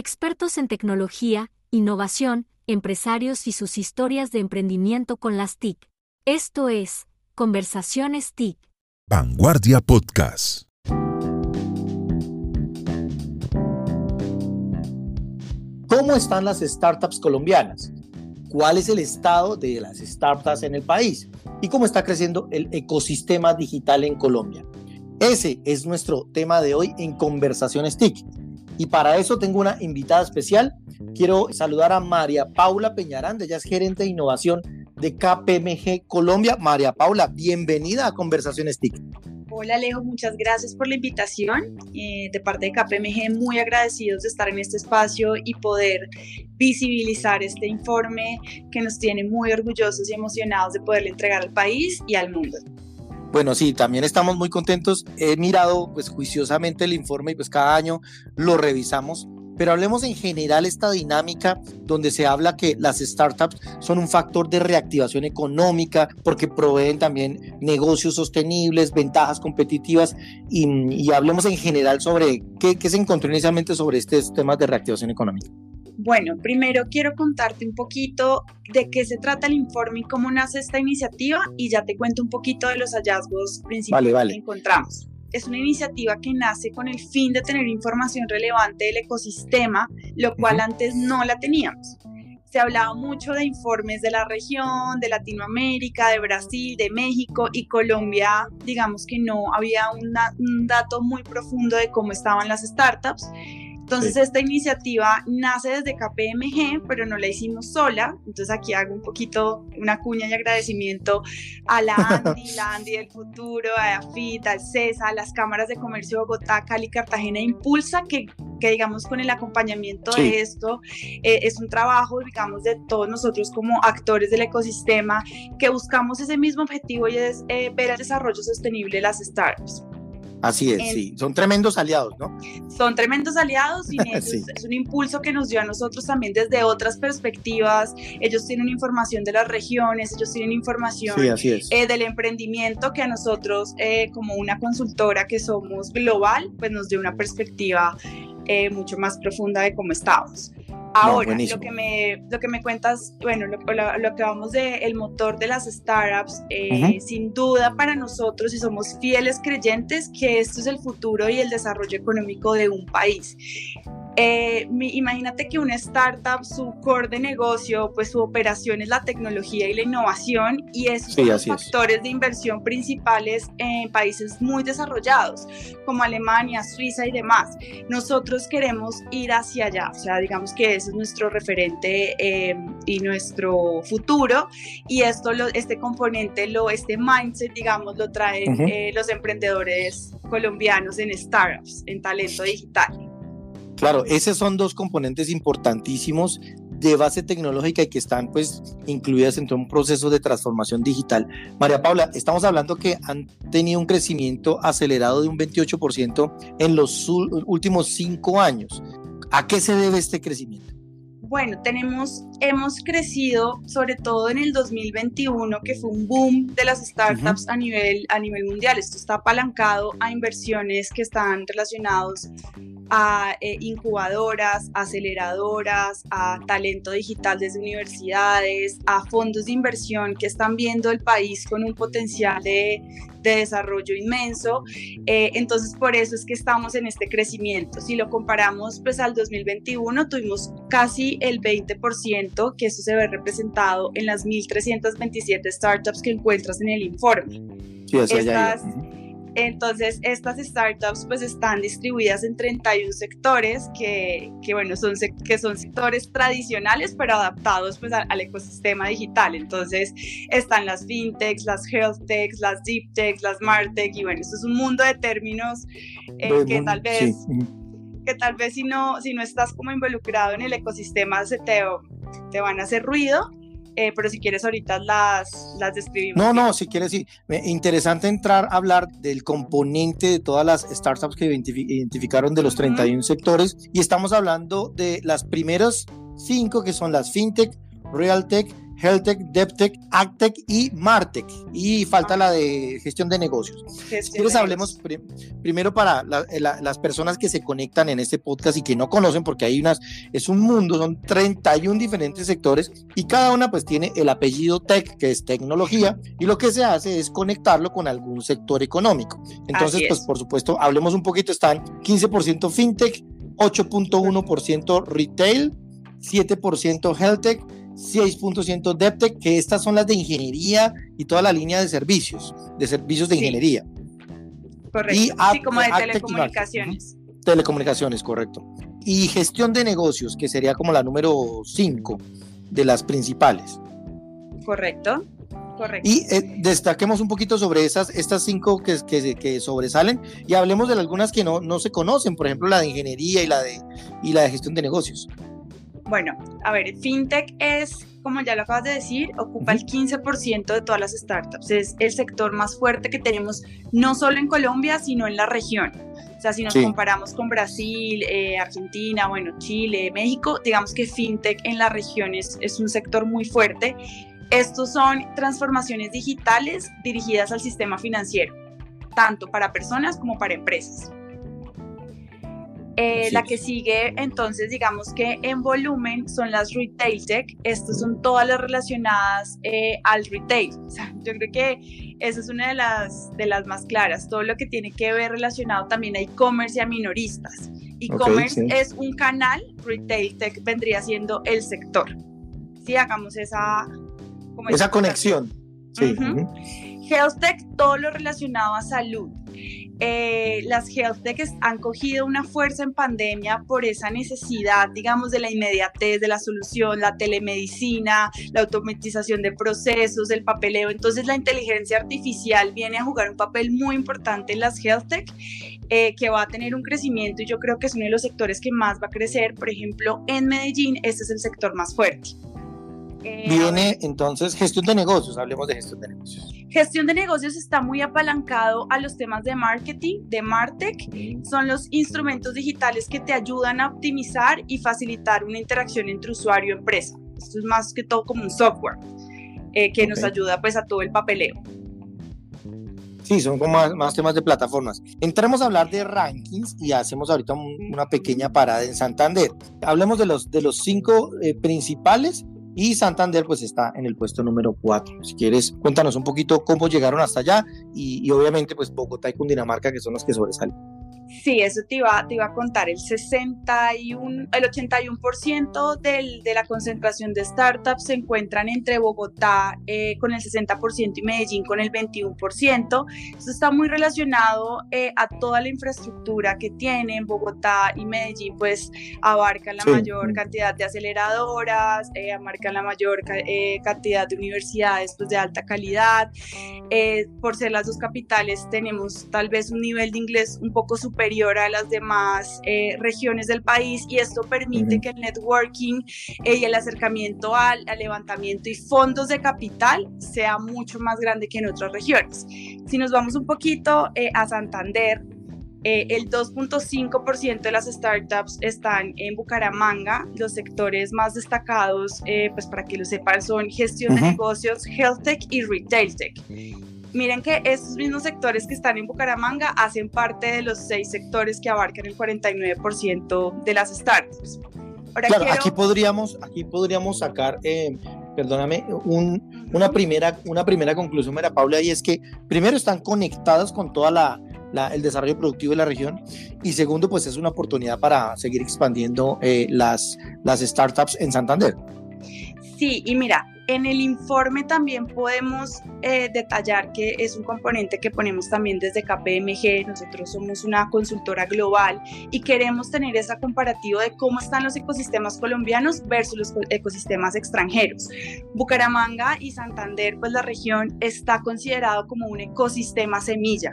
Expertos en tecnología, innovación, empresarios y sus historias de emprendimiento con las TIC. Esto es Conversaciones TIC. Vanguardia Podcast. ¿Cómo están las startups colombianas? ¿Cuál es el estado de las startups en el país? ¿Y cómo está creciendo el ecosistema digital en Colombia? Ese es nuestro tema de hoy en Conversaciones TIC. Y para eso tengo una invitada especial. Quiero saludar a María Paula Peñarán, ella es gerente de innovación de KPMG Colombia. María Paula, bienvenida a Conversaciones TIC. Hola Alejo, muchas gracias por la invitación. Eh, de parte de KPMG, muy agradecidos de estar en este espacio y poder visibilizar este informe que nos tiene muy orgullosos y emocionados de poderle entregar al país y al mundo. Bueno, sí, también estamos muy contentos. He mirado pues juiciosamente el informe y pues cada año lo revisamos, pero hablemos en general esta dinámica donde se habla que las startups son un factor de reactivación económica porque proveen también negocios sostenibles, ventajas competitivas y, hablemos en general sobre qué, qué se encontró inicialmente sobre estos temas de reactivación económica. Bueno, primero quiero contarte un poquito de qué se trata el informe y cómo nace esta iniciativa y ya te cuento un poquito de los hallazgos principales que encontramos. Es una iniciativa que nace con el fin de tener información relevante del ecosistema, lo cual antes no la teníamos. Se hablaba mucho de informes de la región, de Latinoamérica, de Brasil, de México y Colombia, digamos que no había un dato muy profundo de cómo estaban las startups. Entonces esta iniciativa nace desde KPMG, pero no la hicimos sola. Entonces aquí hago un poquito una cuña y agradecimiento a la Andy, la Andy del futuro, a AFIT, al CESA, a las cámaras de comercio de Bogotá, Cali, Cartagena, Impulsa, que, que digamos con el acompañamiento de esto eh, es un trabajo, digamos, de todos nosotros como actores del ecosistema que buscamos ese mismo objetivo y es eh, ver el desarrollo sostenible de las startups. Así es, sí, son tremendos aliados, ¿no? Son tremendos aliados y es un impulso que nos dio a nosotros también desde otras perspectivas. Ellos tienen información de las regiones, ellos tienen información eh, del emprendimiento que a nosotros eh, como una consultora que somos global, pues nos dio una perspectiva eh, mucho más profunda de cómo estábamos. Ahora, lo, que me, lo que me cuentas, bueno, lo, lo, que vamos de el motor de las startups, eh, sin duda para nosotros, y somos fieles creyentes, que esto es el futuro y el desarrollo económico de un país. Eh, imagínate que una startup, su core de negocio, pues su operación es la tecnología y la innovación y esos son los factores de inversión principales en países muy desarrollados como Alemania, Suiza y demás. Nosotros queremos ir hacia allá, o sea, digamos que ese es nuestro referente eh, y nuestro futuro y esto, lo, este componente, lo, este mindset, digamos, lo traen eh, los emprendedores colombianos en startups, en talento digital. Claro, esos son dos componentes importantísimos de base tecnológica y que están pues incluidas en todo un proceso de transformación digital. María Paula, estamos hablando que han tenido un crecimiento acelerado de un 28% en los últimos cinco años. ¿A qué se debe este crecimiento? Bueno, tenemos, hemos crecido sobre todo en el 2021, que fue un boom de las startups a, nivel, a nivel mundial. Esto está apalancado a inversiones que están relacionados a eh, incubadoras, aceleradoras, a talento digital desde universidades, a fondos de inversión que están viendo el país con un potencial de, desarrollo inmenso. Eh, entonces, por eso es que estamos en este crecimiento. Si lo comparamos pues al 2021, tuvimos casi el 20%, que eso se ve representado en las 1.327 startups que encuentras en el informe. Sí, eso ya entonces, estas startups pues están distribuidas en 31 sectores que, que bueno, son, que son sectores tradicionales, pero adaptados pues al, ecosistema digital. Entonces, están las fintechs, las health techs, las deep techs, las martech, y bueno, esto es un mundo de términos eh, que tal vez... que tal vez si no, si no estás como involucrado en el ecosistema se te, te van a hacer ruido, eh, pero si quieres ahorita las, las describimos. No, no, si quieres, sí. Interesante entrar a hablar del componente de todas las startups que identificaron de los 31 sectores y estamos hablando de las primeras cinco que son las FinTech, RealTech, HealthTech, DevTech, AgTech y MarTech. Y falta la de gestión de negocios. si quieres, hablemos primero para las personas que se conectan en este podcast y que no conocen, porque hay unas, es un mundo, son 31 diferentes sectores y cada una pues tiene el apellido tech, que es tecnología, y lo que se hace es conectarlo con algún sector económico. Entonces, pues por supuesto, hablemos un poquito, están 15% fintech, 8.1% retail, 7% healthtech, 6% DevTech, que estas son las de ingeniería y toda la línea de servicios, de servicios de ingeniería. Correcto. Y sí, como de telecomunicaciones. Telecomunicaciones, correcto. Y gestión de negocios, que sería como la número 5 de las principales. Correcto. Correcto. Y eh, destaquemos un poquito sobre esas, estas cinco que, que, que, sobresalen y hablemos de algunas que no, no se conocen, por ejemplo la de ingeniería y la de, y la de gestión de negocios. Bueno, a ver, FinTech es, como ya lo acabas de decir, ocupa el 15% de todas las startups. Es el sector más fuerte que tenemos no solo en Colombia, sino en la región. O sea, si nos comparamos con Brasil, eh, Argentina, bueno, Chile, México, digamos que FinTech en la región es, es un sector muy fuerte. Estos son transformaciones digitales dirigidas al sistema financiero, tanto para personas como para empresas. Eh, la que sigue, entonces, digamos que en volumen son las retail tech. Estas son todas las relacionadas eh, al retail. yo creo que esa es una de las, de las más claras. Todo lo que tiene que ver relacionado también a e-commerce y a minoristas. E-commerce es un canal, retail tech vendría siendo el sector. Si hagamos esa... esa conexión. Sí. Health tech, todo lo relacionado a salud. Eh, las health techs han cogido una fuerza en pandemia por esa necesidad, digamos, de la inmediatez de la solución, la telemedicina, la automatización de procesos, el papeleo. Entonces la inteligencia artificial viene a jugar un papel muy importante en las health tech, eh, que va a tener un crecimiento y yo creo que es uno de los sectores que más va a crecer. Por ejemplo, en Medellín, este es el sector más fuerte. Eh, Viene entonces gestión de negocios, hablemos de gestión de negocios. Gestión de negocios está muy apalancado a los temas de marketing, de Martech. Son los instrumentos digitales que te ayudan a optimizar y facilitar una interacción entre usuario y empresa. Esto es más que todo como un software eh, que nos ayuda pues a todo el papeleo. Sí, son como más, temas de plataformas. Entremos a hablar de rankings y hacemos ahorita una pequeña parada en Santander. Hablemos de los, de los cinco eh, principales y Santander pues está en el puesto número 4. Si quieres, cuéntanos un poquito cómo llegaron hasta allá y, obviamente pues Bogotá y Cundinamarca que son los que sobresalen. Sí, eso te iba, te iba a contar. El 61, el 81% del, de la concentración de startups se encuentran entre Bogotá eh, con el 60% y Medellín con el 21%. Esto está muy relacionado eh, a toda la infraestructura que tienen Bogotá y Medellín, pues abarcan la mayor cantidad de aceleradoras, eh, abarcan la mayor cantidad de universidades pues, de alta calidad. por ser las dos capitales, tenemos tal vez un nivel de inglés un poco superior superior a las demás eh, regiones del país y esto permite que el networking eh, y el acercamiento al, levantamiento y fondos de capital sea mucho más grande que en otras regiones. Si nos vamos un poquito eh, a Santander, el 2.5% de las startups están en Bucaramanga. Los sectores más destacados, pues para que lo sepan, son gestión de negocios, health tech y retail tech miren que estos mismos sectores que están en Bucaramanga hacen parte de los seis sectores que abarcan el 49% de las startups. claro, aquí, podríamos, aquí podríamos sacar, eh, perdóname, una, primera, una primera conclusión, Mira, Paula, y es que primero están conectadas con toda la, el desarrollo productivo de la región y segundo, pues es una oportunidad para seguir expandiendo eh, las, las startups en Santander. Sí, y mira, en el informe también podemos eh, detallar que es un componente que ponemos también desde KPMG. Nosotros somos una consultora global y queremos tener esa comparativa de cómo están los ecosistemas colombianos versus los ecosistemas extranjeros. Bucaramanga y Santander, pues la región está considerado como un ecosistema semilla.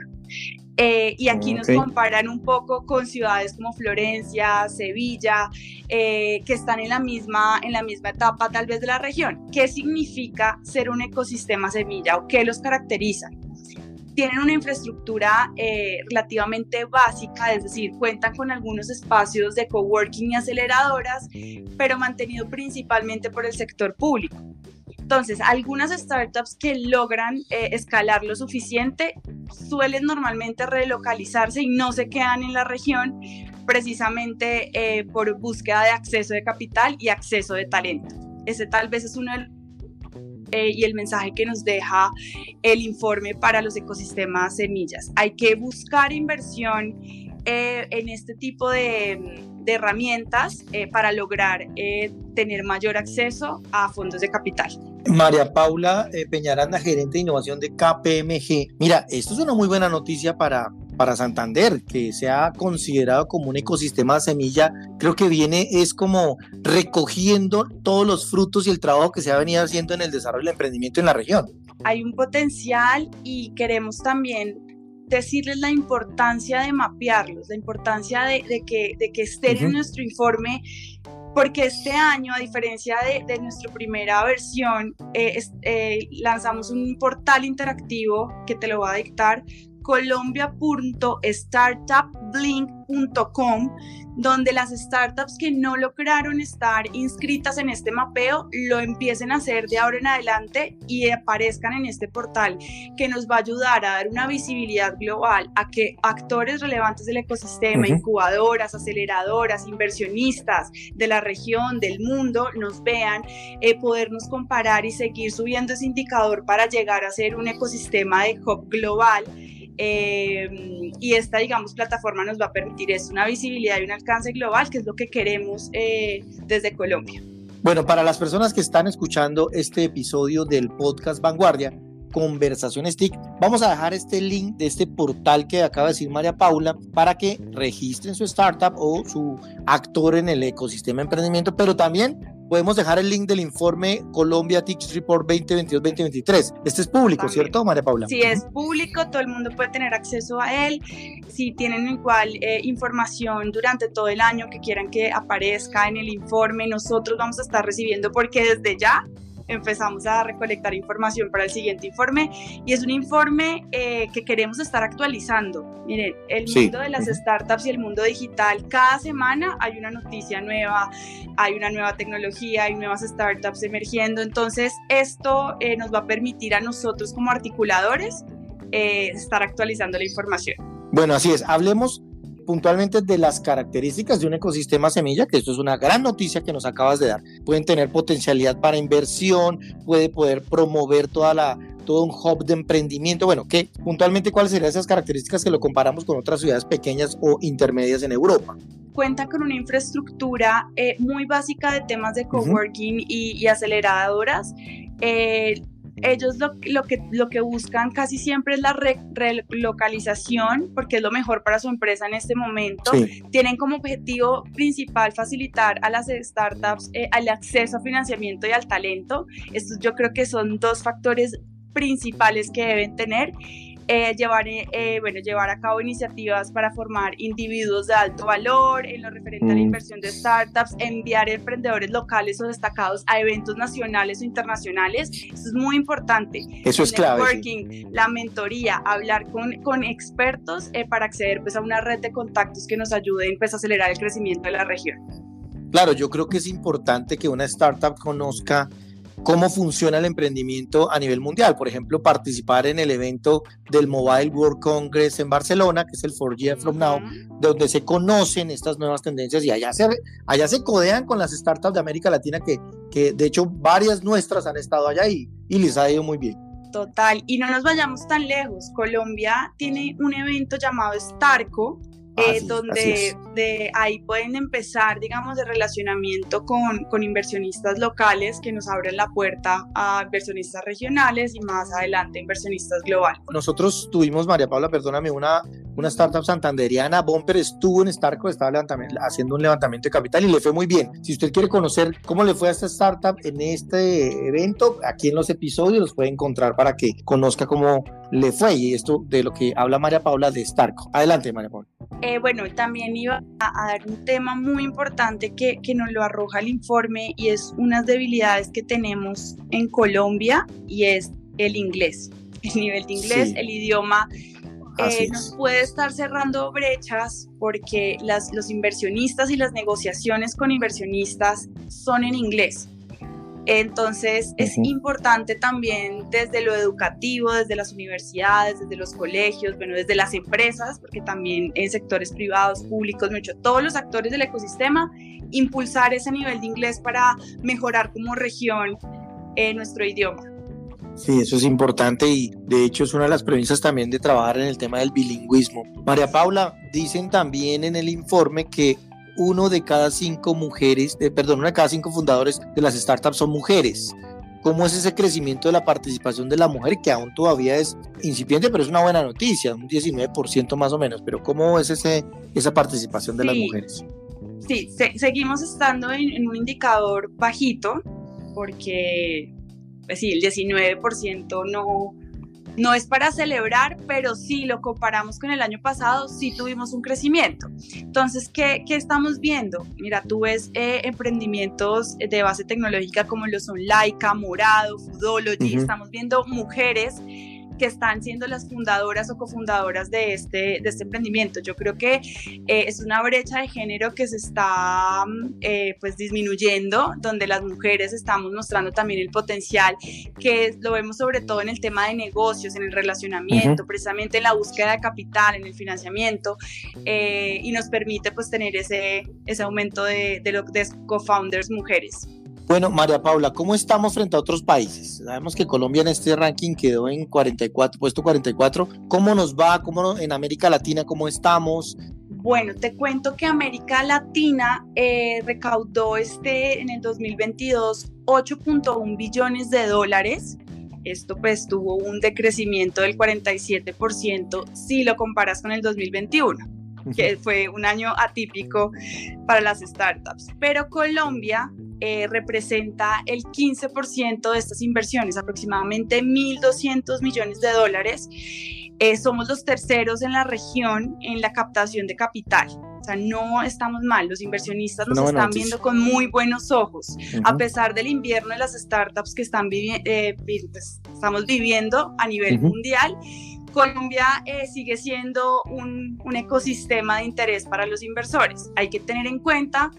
Eh, y aquí nos comparan un poco con ciudades como Florencia, Sevilla, eh, que están en la, misma, en la misma etapa tal vez de la región. ¿Qué significa ser un ecosistema semilla o qué los caracteriza? Tienen una infraestructura eh, relativamente básica, es decir, cuentan con algunos espacios de coworking y aceleradoras, pero mantenido principalmente por el sector público. Entonces, algunas startups que logran eh, escalar lo suficiente suelen normalmente relocalizarse y no se quedan en la región precisamente eh, por búsqueda de acceso de capital y acceso de talento. Ese tal vez es uno de eh, y el mensaje que nos deja el informe para los ecosistemas semillas. Hay que buscar inversión en este tipo de, de herramientas para lograr tener mayor acceso a fondos de capital. María Paula eh, Peñaranda, gerente de innovación de KPMG. Mira, esto es una muy buena noticia para, para Santander, que se ha considerado como un ecosistema de semilla. Creo que viene es como recogiendo todos los frutos y el trabajo que se ha venido haciendo en el desarrollo del emprendimiento en la región. Hay un potencial y queremos también decirles la importancia de mapearlos, la importancia de, que, de que estén en nuestro informe porque este año, a diferencia de, nuestra primera versión, eh, eh, lanzamos un portal interactivo que te lo va a dictar, colombia.startupblink.com donde las startups que no lograron estar inscritas en este mapeo lo empiecen a hacer de ahora en adelante y aparezcan en este portal que nos va a ayudar a dar una visibilidad global a que actores relevantes del ecosistema, incubadoras, aceleradoras, inversionistas de la región, del mundo, nos vean, eh, podernos comparar y seguir subiendo ese indicador para llegar a ser un ecosistema de hub global eh, y esta, digamos, plataforma nos va a permitir es una visibilidad y un alcance global, que es lo que queremos eh, desde Colombia. Bueno, para las personas que están escuchando este episodio del podcast Vanguardia, Conversaciones TIC, vamos a dejar este link de este portal que acaba de decir María Paula para que registren su startup o su actor en el ecosistema de emprendimiento, pero también podemos dejar el link del informe Colombia TICS Report 2022-2023. Este es público, ¿cierto, María Paula? Sí, es público, todo el mundo puede tener acceso a él. Si tienen igual eh, información durante todo el año que quieran que aparezca en el informe, nosotros vamos a estar recibiendo porque desde ya empezamos a recolectar información para el siguiente informe y es un informe eh, que queremos estar actualizando. Miren, el mundo de las startups y el mundo digital, cada semana hay una noticia nueva, hay una nueva tecnología, hay nuevas startups emergiendo, entonces esto eh, nos va a permitir a nosotros como articuladores eh, estar actualizando la información. Bueno, así es, hablemos puntualmente de las características de un ecosistema semilla, que esto es una gran noticia que nos acabas de dar. Pueden tener potencialidad para inversión, puede poder promover toda la todo un hub de emprendimiento. Bueno, ¿qué puntualmente cuáles serían esas características que lo comparamos con otras ciudades pequeñas o intermedias en Europa? Cuenta con una infraestructura eh, muy básica de temas de coworking y, aceleradoras. Eh, ellos lo, que, lo que buscan casi siempre es la relocalización, porque es lo mejor para su empresa en este momento. Tienen como objetivo principal facilitar a las startups eh, el acceso a financiamiento y al talento. Estos yo creo que son dos factores principales que deben tener eh, llevar, eh, eh, bueno, llevar a cabo iniciativas para formar individuos de alto valor en lo referente a la mm. inversión de startups, enviar emprendedores locales o destacados a eventos nacionales o internacionales. Eso es muy importante. Eso es clave. Networking, la mentoría, hablar con, con expertos para acceder pues, a una red de contactos que nos ayuden pues, a acelerar el crecimiento de la región. Claro, yo creo que es importante que una startup conozca cómo funciona el emprendimiento a nivel mundial. Por ejemplo, participar en el evento del Mobile World Congress en Barcelona, que es el 4G From Now, donde se conocen estas nuevas tendencias y allá se, allá se codean con las startups de América Latina, que, que de hecho varias nuestras han estado allá y, y les ha ido muy bien. Total, y no nos vayamos tan lejos. Colombia tiene un evento llamado Starco, eh, donde de ahí pueden empezar, digamos, de relacionamiento con, con, inversionistas locales que nos abren la puerta a inversionistas regionales y más adelante inversionistas globales. Nosotros tuvimos, María Paula, perdóname, una, una startup santanderiana, Bomper estuvo en Starco, estaba haciendo un levantamiento de capital y le fue muy bien. Si usted quiere conocer cómo le fue a esta startup en este evento, aquí en los episodios los puede encontrar para que conozca cómo le fue y esto de lo que habla María Paula de Starco. Adelante, María Paula. Eh, bueno, también iba a, dar un tema muy importante que, que nos lo arroja el informe y es unas debilidades que tenemos en Colombia y es el inglés. El nivel de inglés, el idioma eh, nos puede estar cerrando brechas porque las, los inversionistas y las negociaciones con inversionistas son en inglés. Entonces es importante también desde lo educativo, desde las universidades, desde los colegios, bueno, desde las empresas, porque también en sectores privados, públicos, mucho, todos los actores del ecosistema, impulsar ese nivel de inglés para mejorar como región eh, nuestro idioma. Sí, eso es importante y de hecho es una de las premisas también de trabajar en el tema del bilingüismo. María Paula, dicen también en el informe que uno de cada cinco mujeres, eh, perdón, una de cada cinco fundadores de las startups son mujeres. ¿Cómo es ese crecimiento de la participación de la mujer, que aún todavía es incipiente, pero es una buena noticia, un 19% más o menos? Pero ¿cómo es ese, esa participación de las mujeres? Sí, seguimos estando en, en, un indicador bajito, porque pues sí, el 19% no, no es para celebrar, pero sí lo comparamos con el año pasado, sí tuvimos un crecimiento. Entonces, ¿qué, qué estamos viendo? Mira, tú ves eh, emprendimientos de base tecnológica como lo son Laika, Morado, Foodology, estamos viendo mujeres que están siendo las fundadoras o cofundadoras de este, de este emprendimiento. Yo creo que eh, es una brecha de género que se está mm, eh, pues disminuyendo, donde las mujeres estamos mostrando también el potencial, que lo vemos sobre todo en el tema de negocios, en el relacionamiento, precisamente en la búsqueda de capital, en el financiamiento, eh, y nos permite pues tener ese, ese aumento de, de, de co-founders mujeres. Bueno, María Paula, ¿cómo estamos frente a otros países? Sabemos que Colombia en este ranking quedó en 44, puesto 44. ¿Cómo nos va? ¿Cómo en América Latina cómo estamos? Bueno, te cuento que América Latina eh, recaudó este en el 2022 8.1 billones de dólares. Esto pues tuvo un decrecimiento del 47% si lo comparas con el 2021 que fue un año atípico para las startups. Pero Colombia eh, representa el 15% de estas inversiones, aproximadamente 1.200 millones de dólares. Eh, somos los terceros en la región en la captación de capital. O sea, no estamos mal, los inversionistas nos están viendo con muy buenos ojos, a pesar del invierno de las startups que están eh, pues, estamos viviendo a nivel mundial. Colombia sigue siendo un, un ecosistema de interés para los inversores. Hay que tener en cuenta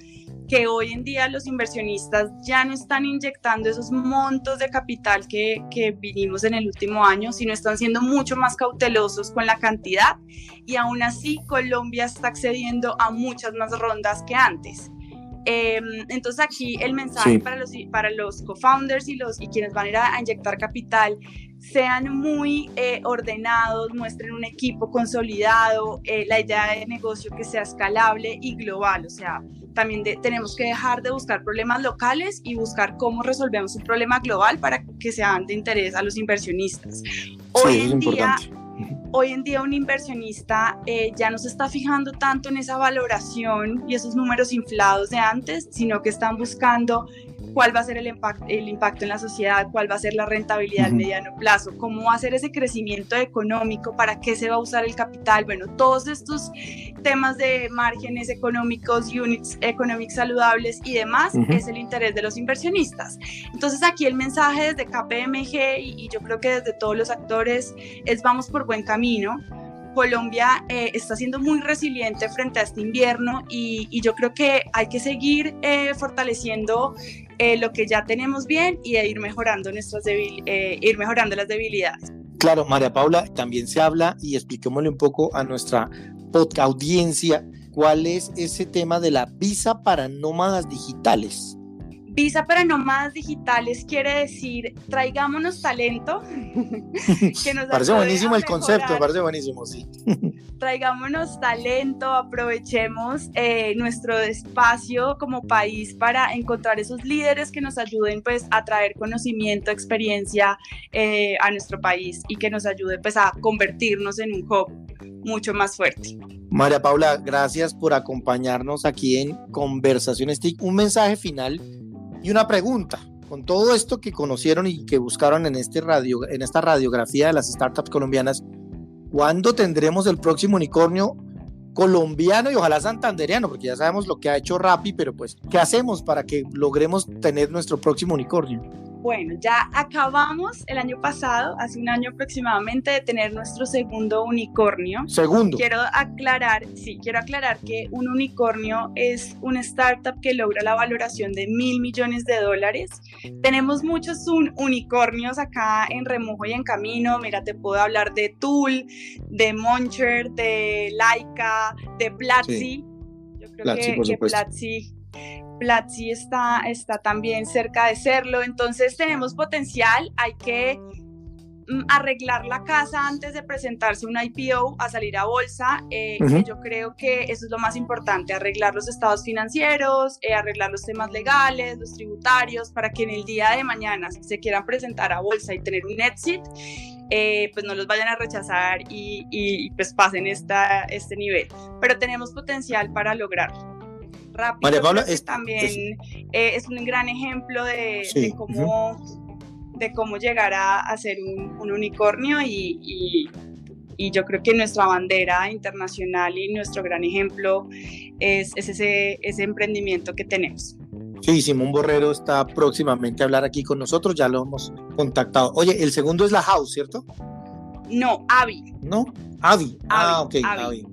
que hoy en día los inversionistas ya no están inyectando esos montos de capital que, que vinimos en el último año, sino están siendo mucho más cautelosos con la cantidad y aún así Colombia está accediendo a muchas más rondas que antes. Em, entonces aquí el mensaje para los, para los co-founders y, los, y quienes van a ir a, inyectar capital, sean muy eh, ordenados, muestren un equipo consolidado, eh, la idea de negocio que sea escalable y global, o sea, también tenemos que dejar de buscar problemas locales y buscar cómo resolvemos un problema global para que sean de interés a los inversionistas. Hoy en día, hoy en día un inversionista eh, ya no se está fijando tanto en esa valoración y esos números inflados de antes, sino que están buscando cuál va a ser el, impacto, el impacto en la sociedad, cuál va a ser la rentabilidad a mediano plazo, cómo va a ser ese crecimiento económico, para qué se va a usar el capital. Bueno, todos estos temas de márgenes económicos, units económicos saludables y demás es el interés de los inversionistas. Entonces aquí el mensaje desde KPMG y, y yo creo que desde todos los actores es vamos por buen camino Colombia eh, está siendo muy resiliente frente a este invierno y, yo creo que hay que seguir eh, fortaleciendo eh, lo que ya tenemos bien y ir mejorando nuestras ir mejorando las debilidades. Claro, María Paula, también se habla y expliquémosle un poco a nuestra audiencia cuál es ese tema de la visa para nómadas digitales. Visa para nómadas digitales quiere decir traigámonos talento. que nos parece buenísimo el concepto, parece buenísimo, sí. traigámonos talento, aprovechemos eh, nuestro espacio como país para encontrar esos líderes que nos ayuden pues a traer conocimiento, experiencia eh, a nuestro país y que nos ayude pues a convertirnos en un hub mucho más fuerte. María Paula, gracias por acompañarnos aquí en Conversaciones TIC. Un mensaje final y una pregunta, con todo esto que conocieron y que buscaron en, este radio, en esta radiografía de las startups colombianas, ¿cuándo tendremos el próximo unicornio colombiano y ojalá santandereano? Porque ya sabemos lo que ha hecho Rappi, pero pues, ¿qué hacemos para que logremos tener nuestro próximo unicornio? Bueno, ya acabamos el año pasado, hace un año aproximadamente, de tener nuestro segundo unicornio. Segundo. Quiero aclarar, sí, quiero aclarar que un unicornio es una startup que logra la valoración de mil millones de dólares. Tenemos muchos unicornios acá en remojo y en camino. Mira, te puedo hablar de Tool, de Moncher, de Laika, de Platzi. Yo creo que, que Platzi Platzi está, está también cerca de serlo, entonces tenemos potencial, hay que mm, arreglar la casa antes de presentarse un IPO a salir a bolsa, eh, yo creo que eso es lo más importante, arreglar los estados financieros, eh, arreglar los temas legales, los tributarios, para que en el día de mañana se quieran presentar a bolsa y tener un exit, eh, pues no los vayan a rechazar y, y pues pasen esta, este nivel. Pero tenemos potencial para lograrlo rápido. María Paula es, también eh, es, un gran ejemplo de, cómo, de cómo llegar a, ser un, unicornio y, y, yo creo que nuestra bandera internacional y nuestro gran ejemplo es, ese, ese emprendimiento que tenemos. Sí, Simón Borrero está próximamente a hablar aquí con nosotros, ya lo hemos contactado. Oye, el segundo es la House, ¿cierto? No, Avi. ¿No? Avi. Ah, ok, Avi.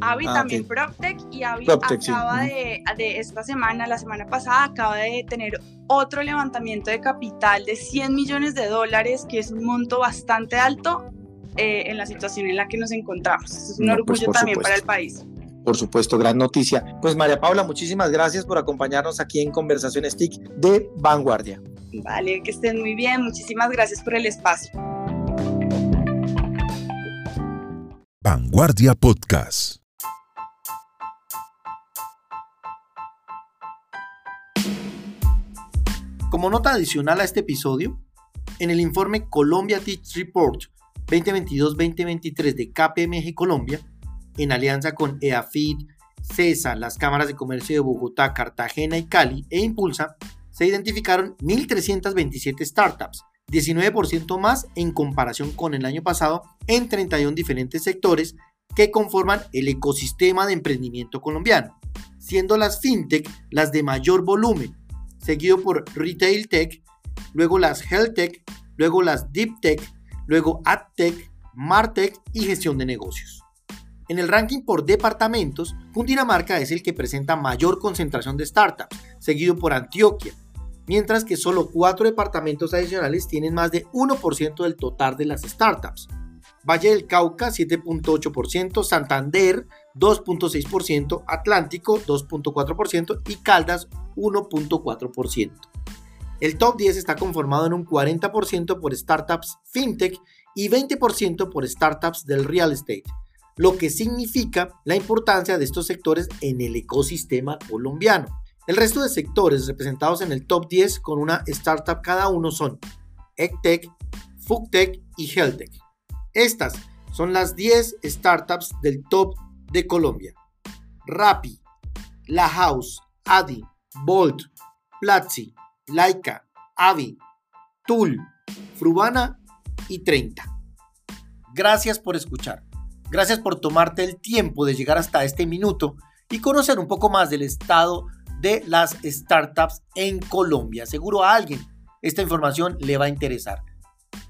Avi ah, también PropTech y Avi acaba de, de, esta semana, la semana pasada, acaba de tener otro levantamiento de capital de 100 millones de dólares, que es un monto bastante alto eh, en la situación en la que nos encontramos. es un pues, orgullo también para el país. Por supuesto, gran noticia. Pues María Paula, muchísimas gracias por acompañarnos aquí en Conversaciones TIC de Vanguardia. Vale, que estén muy bien. Muchísimas gracias por el espacio. Vanguardia Podcast. Como nota adicional a este episodio, en el informe Colombia Teach Report 2022-2023 de KPMG Colombia, en alianza con EAFID, CESA, las cámaras de comercio de Bogotá, Cartagena y Cali e Impulsa, se identificaron 1.327 startups, 19% más en comparación con el año pasado en 31 diferentes sectores que conforman el ecosistema de emprendimiento colombiano, siendo las fintech las de mayor volumen, seguido por Retail Tech, luego las Health Tech, luego las Deep Tech, luego AdTech, MarTech y gestión de negocios. En el ranking por departamentos, Cundinamarca es el que presenta mayor concentración de startups, seguido por Antioquia, mientras que solo cuatro departamentos adicionales tienen más de 1% del total de las startups. Valle del Cauca 7.8%, Santander 2.6%, Atlántico 2.4% y Caldas 1.4%. El top 10 está conformado en un 40% por startups fintech y 20% por startups del real estate, lo que significa la importancia de estos sectores en el ecosistema colombiano. El resto de sectores representados en el top 10 con una startup cada uno son EdTech, FoodTech y HealthTech. Estas son las 10 startups del top de Colombia. Rappi, La House, Adi, Bolt, Platzi, Laika, Avi, Tool, Frubana y 30. Gracias por escuchar. Gracias por tomarte el tiempo de llegar hasta este minuto y conocer un poco más del estado de las startups en Colombia. Seguro a alguien esta información le va a interesar.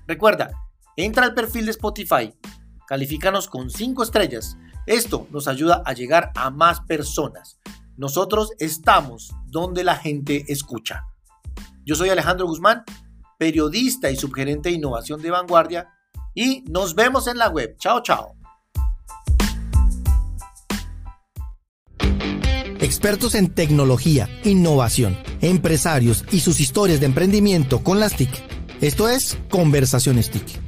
Recuerda, entra al perfil de Spotify, califícanos con 5 estrellas esto nos ayuda a llegar a más personas. Nosotros estamos donde la gente escucha. Yo soy Alejandro Guzmán, periodista y subgerente de innovación de vanguardia, y nos vemos en la web. Chao, chao. Expertos en tecnología, innovación, empresarios y sus historias de emprendimiento con las TIC. Esto es Conversaciones TIC.